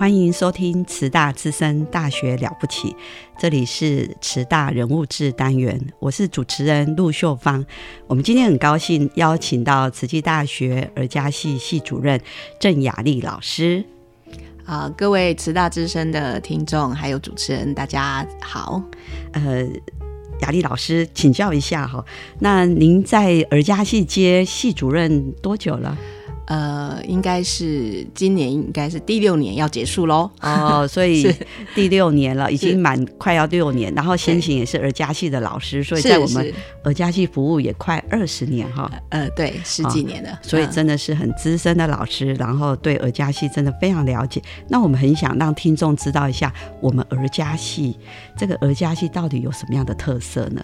欢迎收听慈大之声大学了不起，这里是慈大人物志单元，我是主持人陆秀芳。我们今天很高兴邀请到慈济大学儿家系系主任郑雅丽老师。啊、各位慈大之声的听众还有主持人，大家好。呃，雅丽老师，请教一下哈，那您在儿家系接系主任多久了？呃，应该是今年应该是第六年要结束喽。哦，所以第六年了，已是经满快要六年，然后先行也是儿家系的老师，所以在我们是儿家系服务也快二十年哈。呃，对，十几年了，所以嗯真的是很资深的老师，然后对儿家系真的非常了解。那我们很想让听众知道一下，我们儿家系这个儿家系到底有什么样的特色呢？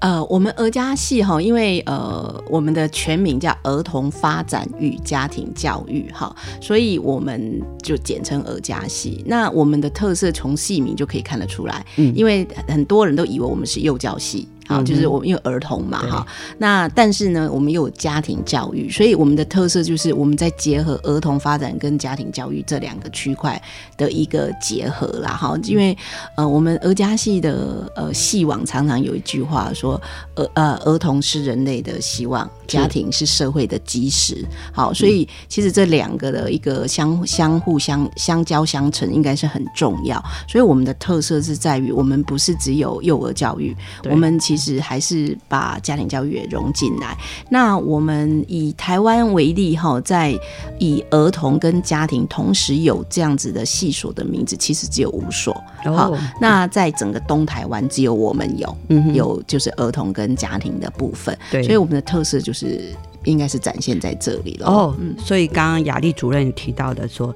呃，我们儿家系哈，因为呃，我们的全名叫儿童发展与家庭教育哈，所以我们就简称儿家系。那我们的特色从系名就可以看得出来，嗯因为很多人都以为我们是幼教系。好，嗯就是我们因为儿童嘛，哈，那但是呢，我们又有家庭教育，所以我们的特色就是我们在结合儿童发展跟家庭教育这两个区块的一个结合啦，哈，因为呃，我们儿家系的呃系网常常有一句话说，儿呃儿童是人类的希望，家庭是社会的基石。好，所以其实这两个的一个相相互相相交相成，应该是很重要。所以我们的特色是在于，我们不是只有幼儿教育，我们其实还是把家庭教育也融进来。那我们以台湾为例哈，在以儿童跟家庭同时有这样子的系所的名字，其实只有五所。好哦，那在整个东台湾只有我们有，嗯有就是儿童跟家庭的部分，对所以我们的特色就是应该是展现在这里了。哦，嗯，所以刚刚雅丽主任提到的说，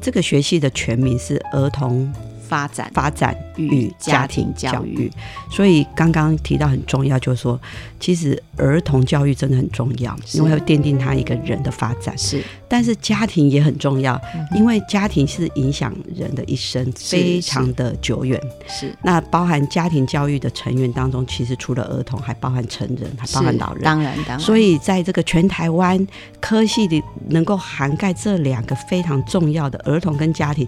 这个学系的全名是儿童发展发展与与家家庭教育。所以刚刚提到很重要，就是说，其实儿童教育真的很重要，因为会奠定他一个人的发展。是但是家庭也很重要，嗯因为家庭是影响人的一生，非常的久远。是那包含家庭教育的成员当中，其实除了儿童，还包含成人，还包含老人。当然当然，所以在这个全台湾科系里，能够涵盖这两个非常重要的儿童跟家庭。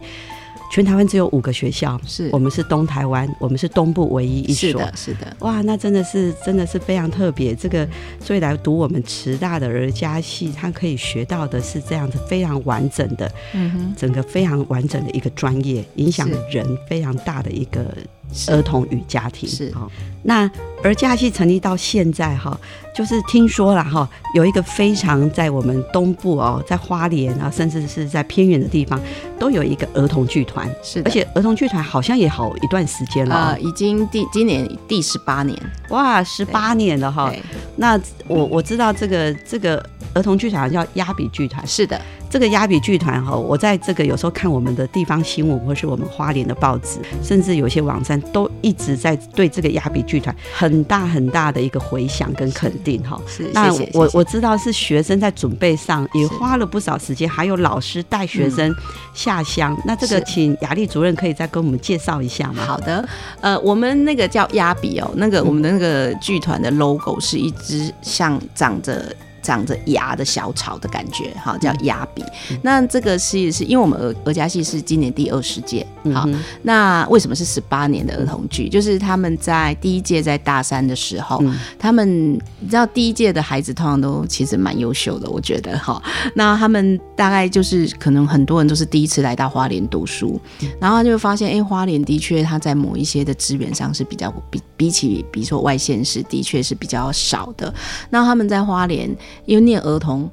全台湾只有五个学校，是我们是东台湾，我们是东部唯一一所。是的，是的，哇，那真的是真的是非常特别。这个所以来读我们慈大的儿家系，他可以学到的是这样子非常完整的，嗯哼，整个非常完整的一个专业，影响人非常大的一个是儿童与家庭。是。哦，那儿家系成立到现在哈，就是听说了哈，有一个非常在我们东部哦，在花莲啊，甚至是在偏远的地方，都有一个儿童剧团，是，而且儿童剧团好像也好一段时间了、啊呃，已经第今年第十八年，哇，十八年了哈。那我我知道这个这个儿童剧团叫压比剧团，是的，这个压比剧团哈，我在这个有时候看我们的地方新闻，或是我们花莲的报纸，甚至有些网站都一直在对这个压比剧团很大很大的一个回响跟肯定哈。是那我我知道是学生在准备上也花了不少时间，还有老师带学生下乡。那这个是请雅丽主任可以再跟我们介绍一下吗？好的，呃，我们那个叫压比哦，那个我们的那个剧团的 logo 是一只像长着长着牙的小草的感觉，哈，叫牙笔。那这个是是因为我们儿儿家戏是今年第二十届，好，那为什么是十八年的儿童剧？就是他们在第一届在大三的时候，他们你知道第一届的孩子通常都其实蛮优秀的，我觉得哈。那他们大概就是可能很多人都是第一次来到花莲读书，然后他就发现，哎，花莲的确他在某一些的资源上是比较比比起比如说外县市的确是比较少的。那他们在花莲。因为念儿童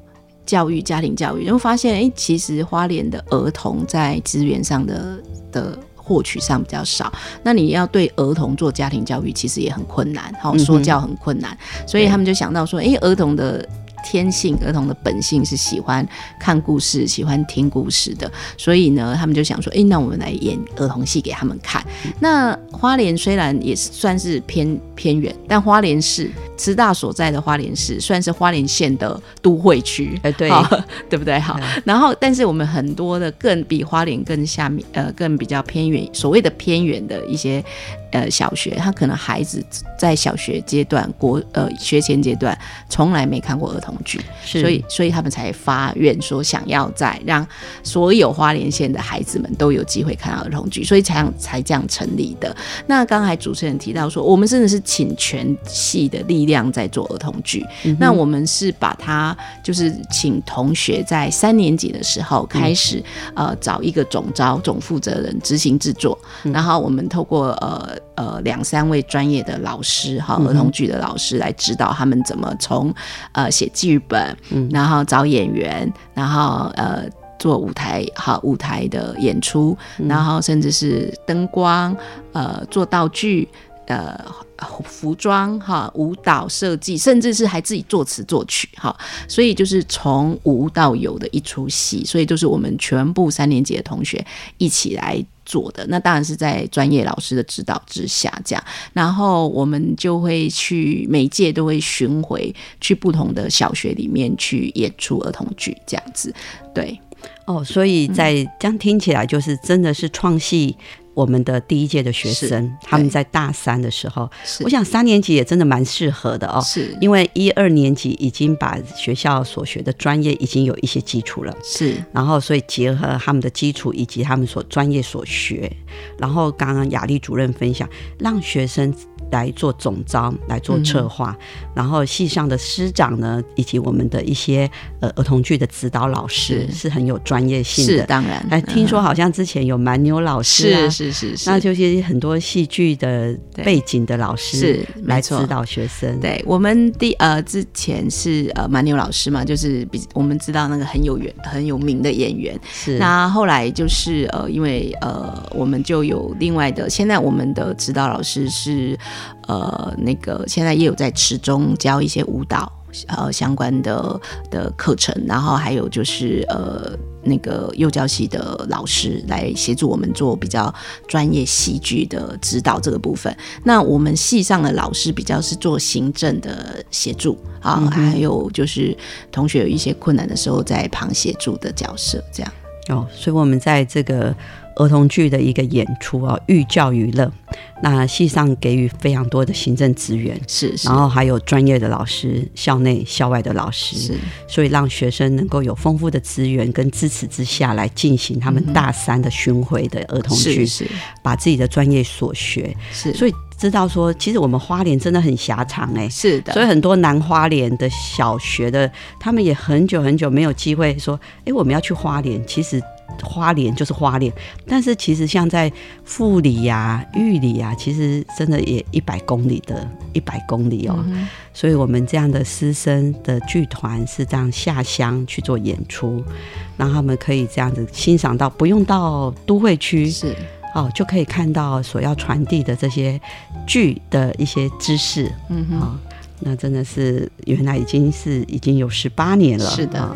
教育、家庭教育，然后发现，哎，其实花莲的儿童在资源上的的获取上比较少。那你要对儿童做家庭教育，其实也很困难，好说教很困难。所以他们就想到说，哎，儿童的。天性，儿童的本性是喜欢看故事、喜欢听故事的，所以呢，他们就想说，哎，那我们来演儿童戏给他们看。那花莲虽然也是算是偏偏远，但花莲是师大所在的花莲市算是花莲县的都会区，哎，对，对不对？好，然后但是我们很多的更比花莲更下面，呃，更比较偏远，所谓的偏远的一些。呃，小学他可能孩子在小学阶段、国呃学前阶段从来没看过儿童剧，所以所以他们才发愿说想要在让所有花莲县的孩子们都有机会看到儿童剧，所以才才这样成立的。那刚才主持人提到说，我们真的是请全系的力量在做儿童剧，那我们是把它就是请同学在三年级的时候开始呃找一个总招总负责人执行制作，然后我们透过呃。呃，两三位专业的老师哈，儿童剧的老师来指导他们怎么从呃写剧本，然后找演员，然后呃做舞台哈舞台的演出，然后甚至是灯光呃做道具呃服装哈舞蹈设计，甚至是还自己作词作曲哈，所以就是从无到有的一出戏，所以就是我们全部三年级的同学一起来。做的那当然是在专业老师的指导之下，这样，然后我们就会去每届都会巡回去不同的小学里面去演出儿童剧，这样子，对，哦，所以在这样听起来就是真的是创戏。我们的第一届的学生，他们在大三的时候，我想三年级也真的蛮适合的哦，是。因为一二年级已经把学校所学的专业已经有一些基础了，是，然后所以结合他们的基础以及他们所专业所学，然后刚刚雅丽主任分享，让学生。来做总招，来做策划，然后系上的师长呢，以及我们的一些呃儿童剧的指导老师是很有专业性的。当然，哎，听说好像之前有蛮牛老师啊，是是是，那就是很多戏剧的背景的老师是来指导学生。对我们第呃之前是呃蛮牛老师嘛，就是比我们知道那个很有缘很有名的演员。是那后来就是呃因为呃我们就有另外的，现在我们的指导老师是。呃，那个现在也有在池中教一些舞蹈呃相关的的课程，然后还有就是呃那个幼教系的老师来协助我们做比较专业戏剧的指导这个部分。那我们系上的老师比较是做行政的协助啊，还有就是同学有一些困难的时候在旁协助的角色这样。哦，所以我们在这个。儿童剧的一个演出啊，寓教于乐。那戏上给予非常多的行政资源，是，然后还有专业的老师，校内校外的老师，是，所以让学生能够有丰富的资源跟支持之下来进行他们大三的巡回的儿童剧，是，把自己的专业所学，是，所以知道说，其实我们花莲真的很狭长哎，是的，所以很多南花莲的小学的，他们也很久很久没有机会说，哎，我们要去花莲，其实。花莲就是花莲，但是其实像在富里呀、玉里呀，其实真的也一百公里的一百公里哦。所以我们这样的师生的剧团是这样下乡去做演出，让他们可以这样子欣赏到，不用到都会区是哦，就可以看到所要传递的这些剧的一些知识。嗯哼，那真的是原来已经是已经有十八年了。是的，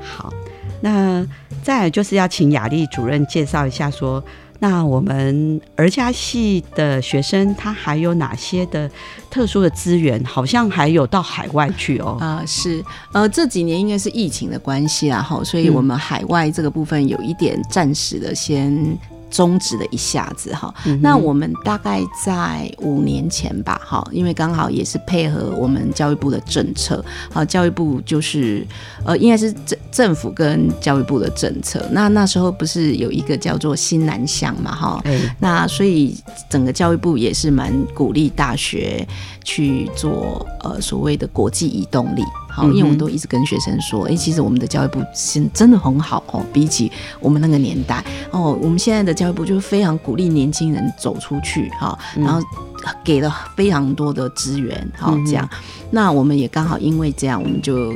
好。那再就是要请雅丽主任介绍一下，说那我们儿家系的学生他还有哪些的特殊的资源？好像还有到海外去哦。啊，是，呃，这几年应该是疫情的关系啊，哈，所以我们海外这个部分有一点暂时的先。终止了一下子哈。那我们大概在五年前吧，哈，因为刚好也是配合我们教育部的政策，好，教育部就是呃，应该是政政府跟教育部的政策。那那时候不是有一个叫做新南向嘛，哈，那所以整个教育部也是蛮鼓励大学去做呃所谓的国际移动力。好，因为我都一直跟学生说，哎，其实我们的教育部是真的很好哦，比起我们那个年代哦，我们现在的教育部就是非常鼓励年轻人走出去哈，然后给了非常多的资源，好这样。那我们也刚好因为这样，我们就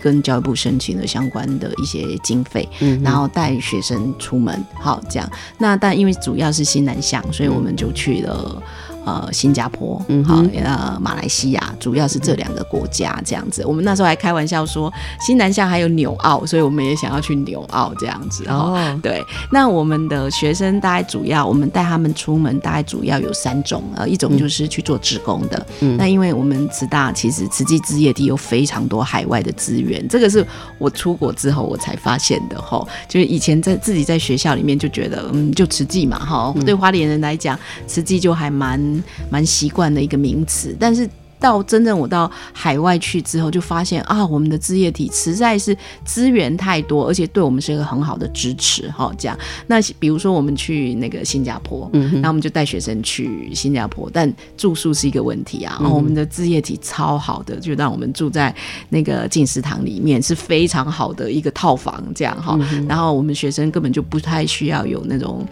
跟教育部申请了相关的一些经费，嗯然后带学生出门，好这样。那但因为主要是新南向，所以我们就去了。呃，新加坡，嗯，好，呃，马来西亚，主要是这两个国家这样子。我们那时候还开玩笑说，新南向还有纽澳，所以我们也想要去纽澳这样子。哦，对。那我们的学生大概主要，我们带他们出门，大概主要有三种，呃，一种就是去做志工的。嗯，那因为我们慈大其实慈济置业地有非常多海外的资源，这个是我出国之后我才发现的。吼，就是以前在自己在学校里面就觉得，嗯，就慈济嘛，哈，对花莲人来讲，慈济就还蛮。蛮习惯的一个名词，但是到真正我到海外去之后，就发现啊，我们的置业体实在是资源太多，而且对我们是一个很好的支持。哈，这样。那比如说我们去那个新加坡，嗯，那我们就带学生去新加坡，但住宿是一个问题啊。我们的置业体超好的，就让我们住在那个进食堂里面，是非常好的一个套房，这样哈。然后我们学生根本就不太需要有那种。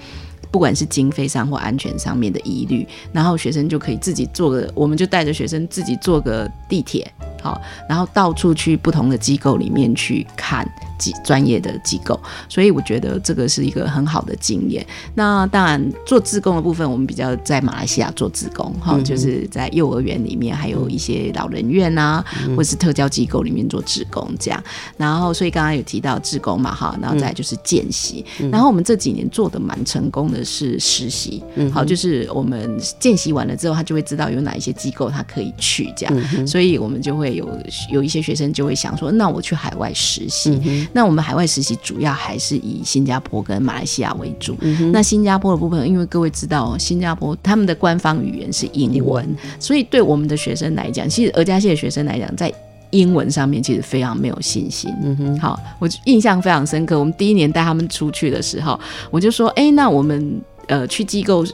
不管是经费上或安全上面的疑虑，然后学生就可以自己坐个，我们就带着学生自己坐个地铁，好，然后到处去不同的机构里面去看。机专业的机构，所以我觉得这个是一个很好的经验。那当然做自工的部分，我们比较在马来西亚做自工，哈，就是在幼儿园里面，还有一些老人院啊，或是特教机构里面做自工这样。然后，所以刚刚有提到自工嘛，哈，然后再就是见习。然后我们这几年做的蛮成功的是实习，好，就是我们见习完了之后，他就会知道有哪一些机构他可以去这样。所以我们就会有有一些学生就会想说，那我去海外实习。那我们海外实习主要还是以新加坡跟马来西亚为主。那新加坡的部分，因为各位知道，新加坡他们的官方语言是英文，所以对我们的学生来讲，其实俄加系的学生来讲，在英文上面其实非常没有信心。嗯哼，好，我印象非常深刻。我们第一年带他们出去的时候，我就说，哎，那我们呃去机构。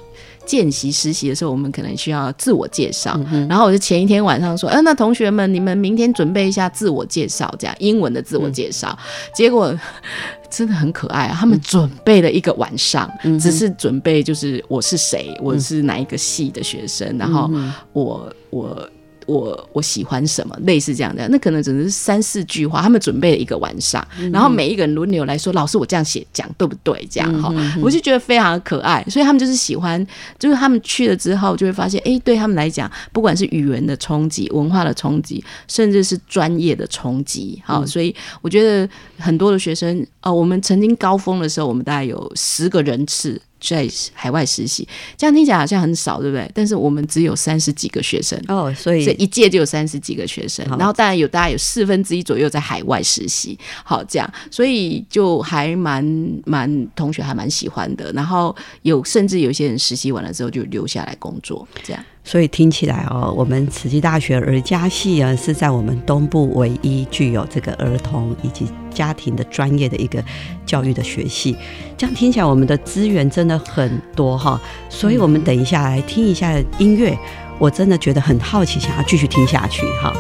见习实习的时候，我们可能需要自我介绍，然后我就前一天晚上说：“嗯，那同学们，你们明天准备一下自我介绍，这样英文的自我介绍。”结果 真的很可爱啊！他们准备了一个晚上，只是准备就是我是谁，我是哪一个系的学生，然后我我。我我喜欢什么，类似这样的，那可能只是三四句话。他们准备了一个晚上，然后每一个人轮流来说：“老师，我这样写讲对不对？”这样哈，我就觉得非常的可爱。所以他们就是喜欢，就是他们去了之后就会发现，哎，对他们来讲，不管是语言的冲击、文化的冲击，甚至是专业的冲击，好，所以我觉得很多的学生，呃，我们曾经高峰的时候，我们大概有十个人次。在海外实习，这样听起来好像很少，对不对？但是我们只有三十几个学生哦，所以这一届就有三十几个学生，然后当然有大概有四分之一左右在海外实习，好这样，所以就还蛮蛮同学还蛮喜欢的，然后有甚至有些人实习完了之后就留下来工作，这样。所以听起来哦，我们慈济大学儿家系啊，是在我们东部唯一具有这个儿童以及家庭的专业的一个教育的学系。这样听起来，我们的资源真的很多哈。所以我们等一下来听一下音乐，我真的觉得很好奇，想要继续听下去哈。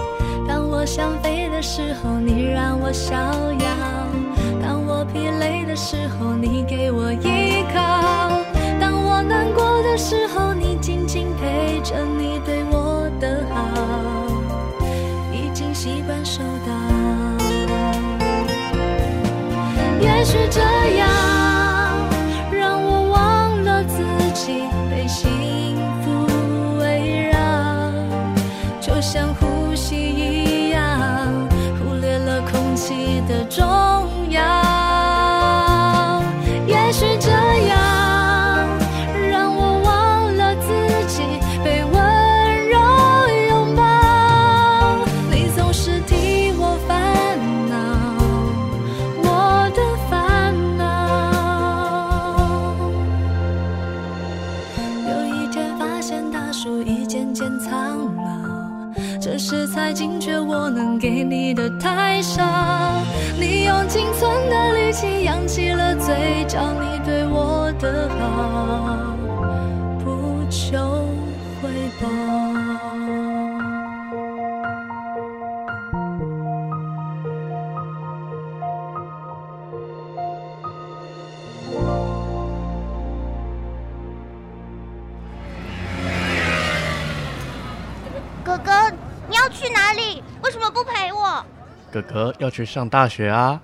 当我想飞的时候，你让我逍收到。也许这样，起了嘴角，你对我的好不求回报。哥哥，你要去哪里？为什么不陪我？哥哥要去上大学啊！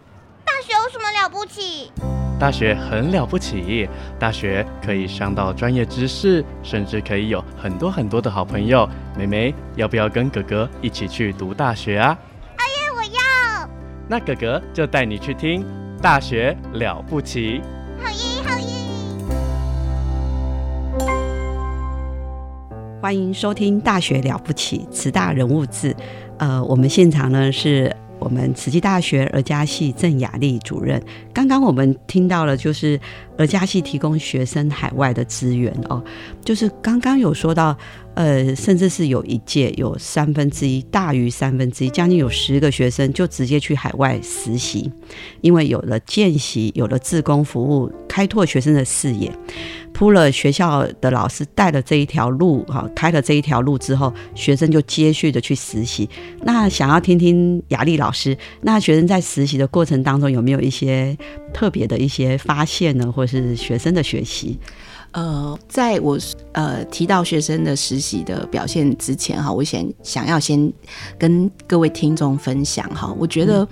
大学很了不起，大学可以上到专业知识，甚至可以有很多很多的好朋友。妹妹，要不要跟哥哥一起去读大学啊？阿耶，我要。那哥哥就带你去听《大学了不起》。好耶，好耶！欢迎收听《大学了不起》慈大人物志。呃，我们现场呢是我们慈济大学儿家系郑雅丽主任。刚刚我们听到了，就是而家系提供学生海外的资源哦，就是刚刚有说到，呃，甚至是有一届有三分之一，大于三分之一，将近有十个学生就直接去海外实习，因为有了见习，有了自工服务，开拓学生的视野。铺了学校的老师带了这一条路，哈，开了这一条路之后，学生就接续的去实习。那想要听听雅丽老师，那学生在实习的过程当中有没有一些特别的一些发现呢，或是学生的学习？呃，在我呃提到学生的实习的表现之前哈，我想想要先跟各位听众分享哈，我觉得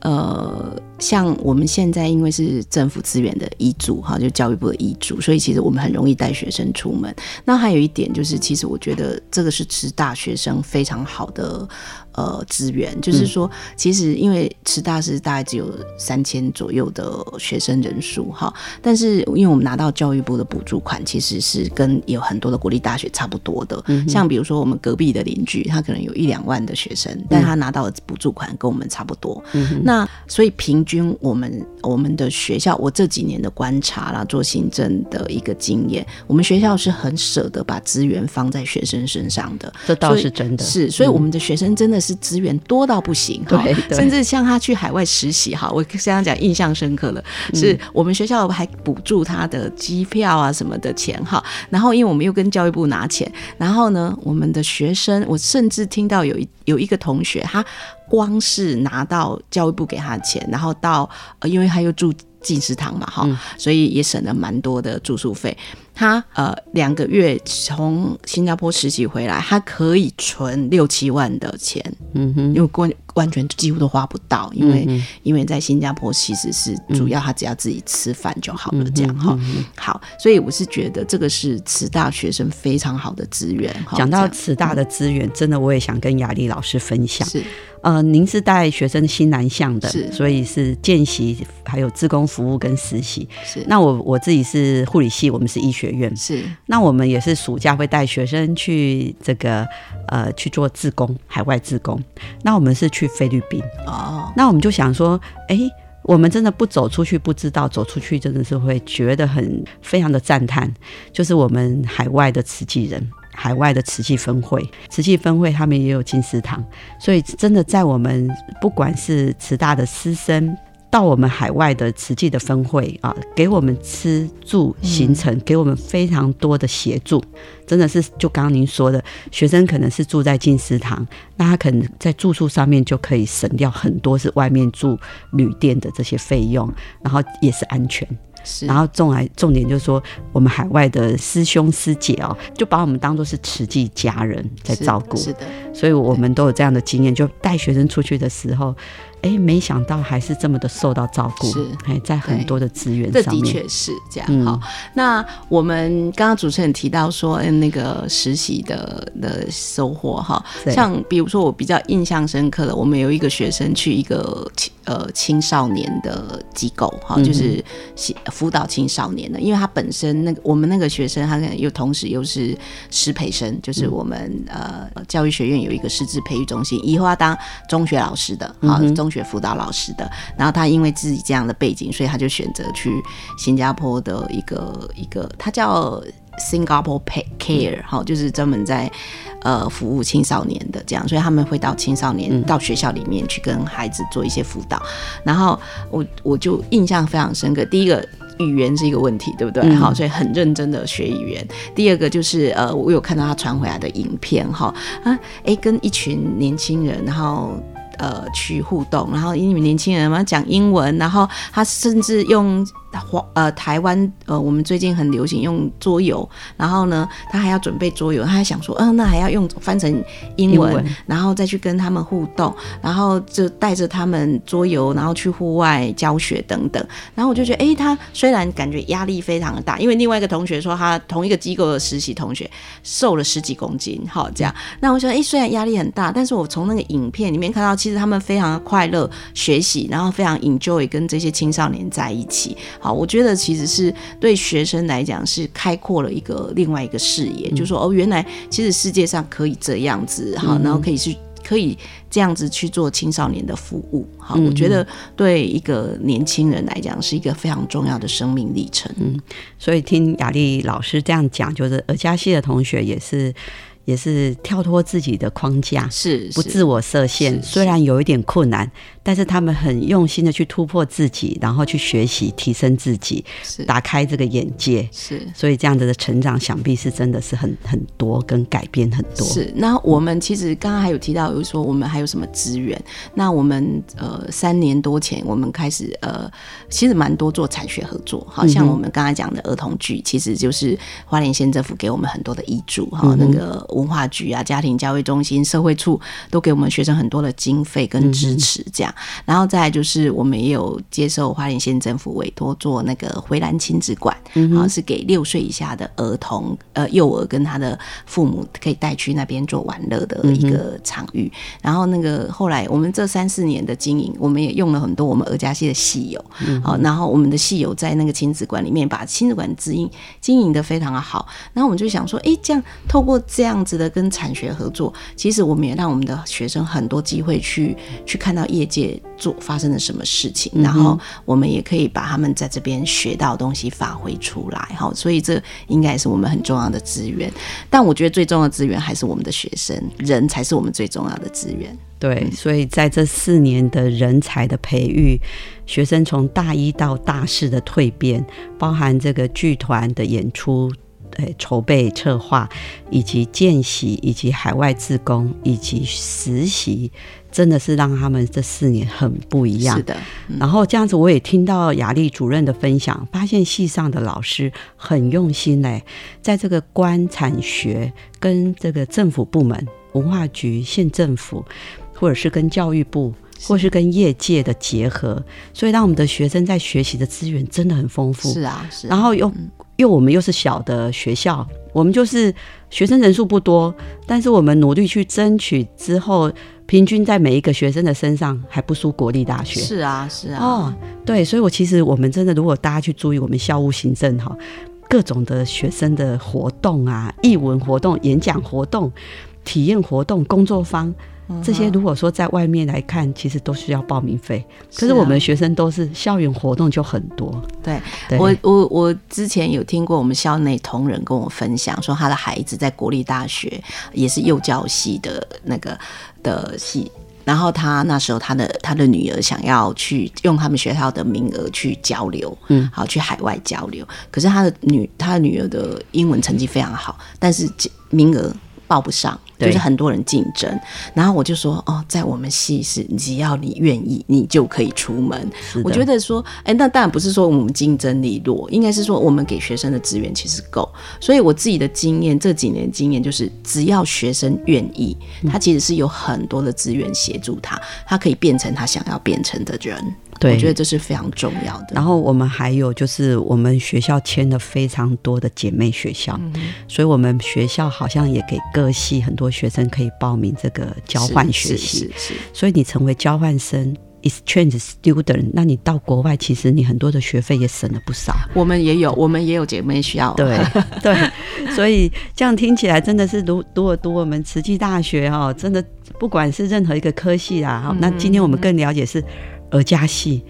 呃，像我们现在因为是政府资源的遗嘱哈，就教育部的遗嘱，所以其实我们很容易带学生出门。那还有一点就是，其实我觉得这个是持大学生非常好的。呃，资源就是说，其实因为师大是大概只有三千左右的学生人数哈，但是因为我们拿到教育部的补助款，其实是跟有很多的国立大学差不多的。像比如说我们隔壁的邻居，他可能有一两万的学生，但他拿到的补助款跟我们差不多。那所以平均我们我们的学校，我这几年的观察啦，做行政的一个经验，我们学校是很舍得把资源放在学生身上的。这倒是真的，是所以我们的学生真的是。资源多到不行，对，甚至像他去海外实习，哈，我刚刚讲印象深刻了，是我们学校还补助他的机票啊什么的钱，哈，然后因为我们又跟教育部拿钱，然后呢，我们的学生，我甚至听到有一有一个同学，他光是拿到教育部给他的钱，然后到，呃，因为他又住进食堂嘛，哈，所以也省了蛮多的住宿费。他呃两个月从新加坡实习回来，他可以存六七万的钱，嗯哼，因为完完全几乎都花不到，因为因为在新加坡其实是主要他只要自己吃饭就好了，这样哈。好，所以我是觉得这个是慈大学生非常好的资源。讲到慈大的资源，真的我也想跟雅丽老师分享。是呃，您是带学生新南向的，是，所以是见习，还有自工服务跟实习。是，那我我自己是护理系，我们是医学。学院是，那我们也是暑假会带学生去这个呃去做自工，海外自工。那我们是去菲律宾哦，那我们就想说，哎，我们真的不走出去不知道，走出去真的是会觉得很非常的赞叹。就是我们海外的慈济人，海外的瓷器分会，瓷器分会他们也有金石堂，所以真的在我们不管是慈大的师生。到我们海外的慈济的分会啊，给我们吃住行程，给我们非常多的协助，真的是就刚刚您说的，学生可能是住在进食堂，那他可能在住宿上面就可以省掉很多是外面住旅店的这些费用，然后也是安全。然后重来重点就是说，我们海外的师兄师姐哦，就把我们当做是慈济家人在照顾，是的，所以我们都有这样的经验，就带学生出去的时候。哎，没想到还是这么的受到照顾，是哎，在很多的资源上面，这的确是这样。好，那我们刚刚主持人提到说，嗯，那个实习的的收获哈，像比如说我比较印象深刻的，我们有一个学生去一个呃青少年的机构哈，就是辅导青少年的，因为他本身那个我们那个学生，他可能又同时又是师培生，就是我们呃教育学院有一个师资培育中心，以后要当中学老师的啊中。学辅导老师的，然后他因为自己这样的背景，所以他就选择去新加坡的一个一个，他叫 Singapore Pay Care 哈，就是专门在呃服务青少年的这样，所以他们会到青少年到学校里面去跟孩子做一些辅导。然后我我就印象非常深刻，第一个。语言是一个问题，对不对？好，所以很认真的学语言。第二个就是呃，我有看到他传回来的影片，哈啊，哎，跟一群年轻人，然后。呃，去互动，然后因为年轻人嘛讲英文，然后他甚至用华呃台湾呃，我们最近很流行用桌游，然后呢，他还要准备桌游，他还想说，嗯，那还要用翻成英文，然后再去跟他们互动，然后就带着他们桌游，然后去户外教学等等。然后我就觉得，哎，他虽然感觉压力非常的大，因为另外一个同学说，他同一个机构的实习同学瘦了十几公斤，好这样。那我想，哎，虽然压力很大，但是我从那个影片里面看到。其实他们非常的快乐学习，然后非常 enjoy 跟这些青少年在一起。好，我觉得其实是对学生来讲是开阔了一个另外一个视野，就说哦，原来其实世界上可以这样子，好，然后可以去可以这样子去做青少年的服务。好，我觉得对一个年轻人来讲是一个非常重要的生命历程。嗯，所以听雅丽老师这样讲，就是尔加西的同学也是。也是跳脱自己的框架，是不自我设限。虽然有一点困难，但是他们很用心的去突破自己，然后去学习提升自己，是打开这个眼界。是，所以这样子的成长，想必是真的是很很多，跟改变很多。是。那我们其实刚刚还有提到，有说我们还有什么资源？那我们呃三年多前，我们开始呃，其实蛮多做产学合作。好像我们刚才讲的儿童剧，其实就是花莲县政府给我们很多的遗嘱哈，那个。文化局啊，家庭教育中心、社会处都给我们学生很多的经费跟支持，这样。然后再就是我们也有接受花莲县政府委托做那个回蓝亲子馆，啊，是给六岁以下的儿童、呃幼儿跟他的父母可以带去那边做玩乐的一个场域。然后那个后来我们这三四年的经营，我们也用了很多我们鹅家系的戏友，好，然后我们的戏友在那个亲子馆里面把亲子馆经营经营的非常的好。然后我们就想说，哎，这样透过这样。值得跟产学合作，其实我们也让我们的学生很多机会去去看到业界做发生了什么事情，然后我们也可以把他们在这边学到的东西发挥出来，哈，所以这应该也是我们很重要的资源。但我觉得最重要的资源还是我们的学生，人才是我们最重要的资源。对，所以在这四年的人才的培育，学生从大一到大四的蜕变，包含这个剧团的演出。对，筹备策划，以及见习，以及海外自工，以及实习，真的是让他们这四年很不一样。是的，然后这样子，我也听到雅丽主任的分享，发现系上的老师很用心嘞，在这个官产学跟这个政府部门、文化局、县政府，或者是跟教育部，或是跟业界的结合，所以让我们的学生在学习的资源真的很丰富。是啊，是。然后又。因为我们又是小的学校，我们就是学生人数不多，但是我们努力去争取之后，平均在每一个学生的身上还不输国立大学。是啊，是啊。哦，对，所以我其实我们真的，如果大家去注意我们校务行政哈，各种的学生的活动啊，译文活动、演讲活动、体验活动、工作坊。这些如果说在外面来看，其实都需要报名费。可是我们学生都是校园活动就很多。对我，我我之前有听过我们校内同仁跟我分享，说他的孩子在国立大学也是幼教系的那个的系，然后他那时候他的他的女儿想要去用他们学校的名额去交流，嗯，好去海外交流。可是他的女他的女儿的英文成绩非常好，但是名额报不上。就是很多人竞争，然后我就说哦，在我们系是，只要你愿意，你就可以出门。我觉得说，哎，那当然不是说我们竞争力弱，应该是说我们给学生的资源其实够。所以我自己的经验，这几年经验就是，只要学生愿意，他其实是有很多的资源协助他，他可以变成他想要变成的人。对，我觉得这是非常重要的。然后我们还有就是，我们学校签了非常多的姐妹学校，所以我们学校好像也给各系很多。学生可以报名这个交换学习，所以你成为交换生 （exchange student），那你到国外，其实你很多的学费也省了不少。我们也有，我们也有姐妹需要。对对，所以这样听起来真的是读读读我们慈济大学哈，真的不管是任何一个科系啦，哈，那今天我们更了解是儿家系，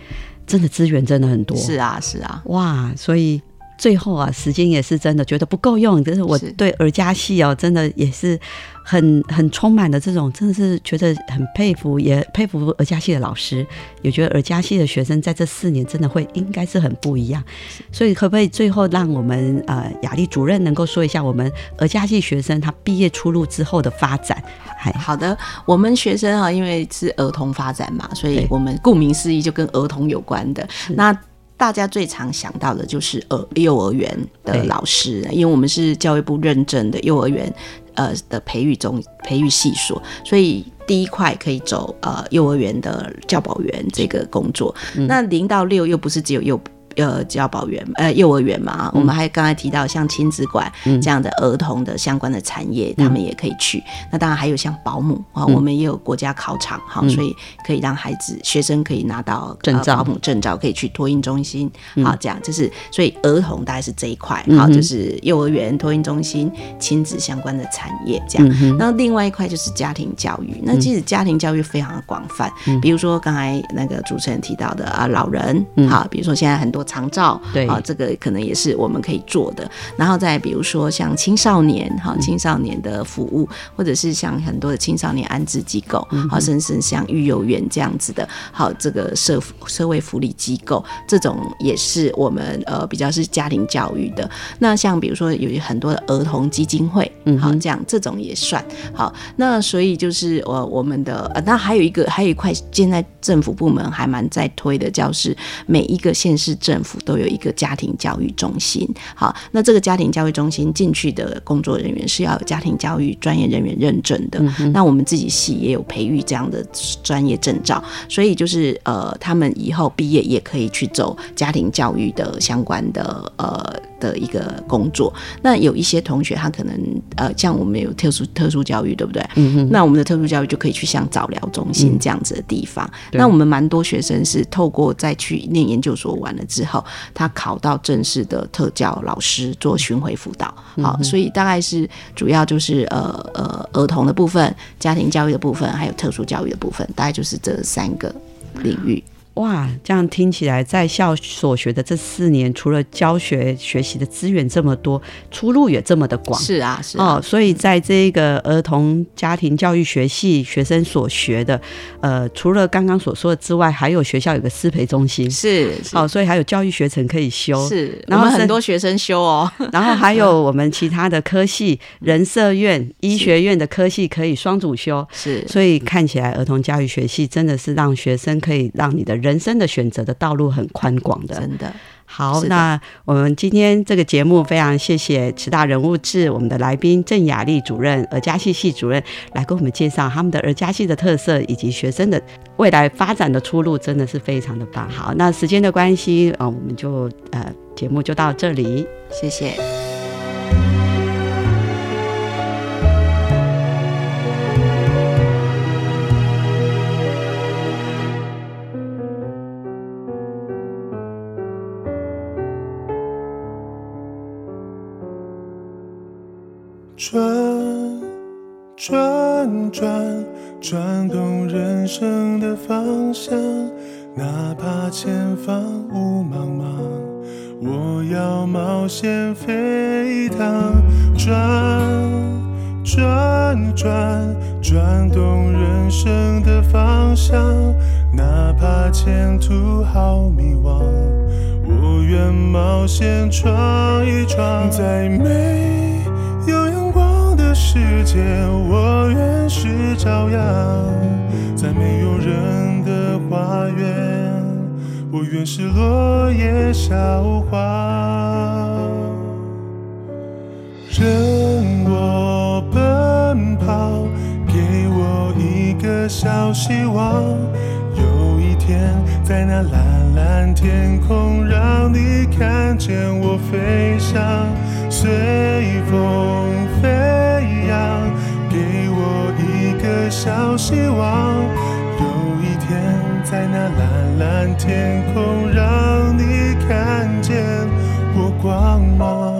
真的资源真的很多。是啊是啊，哇，所以。最后啊，时间也是真的觉得不够用，就是我对儿家戏哦，真的也是很很充满的这种，真的是觉得很佩服，也佩服儿家系的老师，也觉得儿家系的学生在这四年真的会应该是很不一样。所以可不可以最后让我们呃雅丽主任能够说一下我们儿家系学生他毕业出路之后的发展？好的，我们学生啊，因为是儿童发展嘛，所以我们顾名思义就跟儿童有关的那。大家最常想到的就是呃幼儿园的老师，因为我们是教育部认证的幼儿园呃的培育中培育系所，所以第一块可以走呃幼儿园的教保员这个工作。那零到六又不是只有幼。呃，教保员呃，幼儿园嘛，我们还刚才提到像亲子馆这样的儿童的相关的产业，他们也可以去。那当然还有像保姆啊，我们也有国家考场哈，所以可以让孩子学生可以拿到证照，保姆证照可以去托婴中心。好，这样就是所以儿童大概是这一块，好，就是幼儿园、托婴中心、亲子相关的产业这样。那另外一块就是家庭教育，那其实家庭教育非常的广泛，比如说刚才那个主持人提到的啊，老人，好，比如说现在很多。长照，对啊，这个可能也是我们可以做的。然后再比如说像青少年，哈，青少年的服务，或者是像很多的青少年安置机构，好，甚至像育幼园这样子的，好，这个社社会福利机构，这种也是我们呃比较是家庭教育的。那像比如说有很多的儿童基金会，嗯，好，这样这种也算好。那所以就是我我们的呃，那还有一个还有一块现在政府部门还蛮在推的，叫是每一个县市政。府都有一个家庭教育中心，好，那这个家庭教育中心进去的工作人员是要有家庭教育专业人员认证的。那我们自己系也有培育这样的专业证照，所以就是呃，他们以后毕业也可以去走家庭教育的相关的呃的一个工作。那有一些同学他可能呃，像我们有特殊特殊教育，对不对？嗯哼。那我们的特殊教育就可以去像早疗中心这样子的地方。那我们蛮多学生是透过再去念研究所完了之后。后，他考到正式的特教老师做巡回辅导，好，所以大概是主要就是呃呃儿童的部分、家庭教育的部分，还有特殊教育的部分，大概就是这三个领域。哇，这样听起来，在校所学的这四年，除了教学学习的资源这么多，出路也这么的广。是啊，是哦，所以在这个儿童家庭教育学系学生所学的，呃，除了刚刚所说的之外，还有学校有个师培中心，是哦，所以还有教育学程可以修，是，然后很多学生修哦，然后还有我们其他的科系，人社院、医学院的科系可以双主修，是，所以看起来儿童教育学系真的是让学生可以让你的人。人生的选择的道路很宽广的，真的好。那我们今天这个节目非常谢谢慈大人物志我们的来宾郑雅丽主任、儿家系系主任来给我们介绍他们的儿家系的特色以及学生的未来发展的出路，真的是非常的棒。好，那时间的关系啊，我们就呃节目就到这里，谢谢。冒险飞趟。转转转，转动人生的方向，哪怕前途好迷惘，我愿冒险闯一闯，在没有阳光的。世界，我愿是朝阳，在没有人，我愿是落叶笑话。任我奔跑，给我一个小希望，有一天在那蓝蓝天空，让你看见我飞翔，随风飞扬。给我一个小希望，有一天在那蓝蓝天空，让你看见我光芒。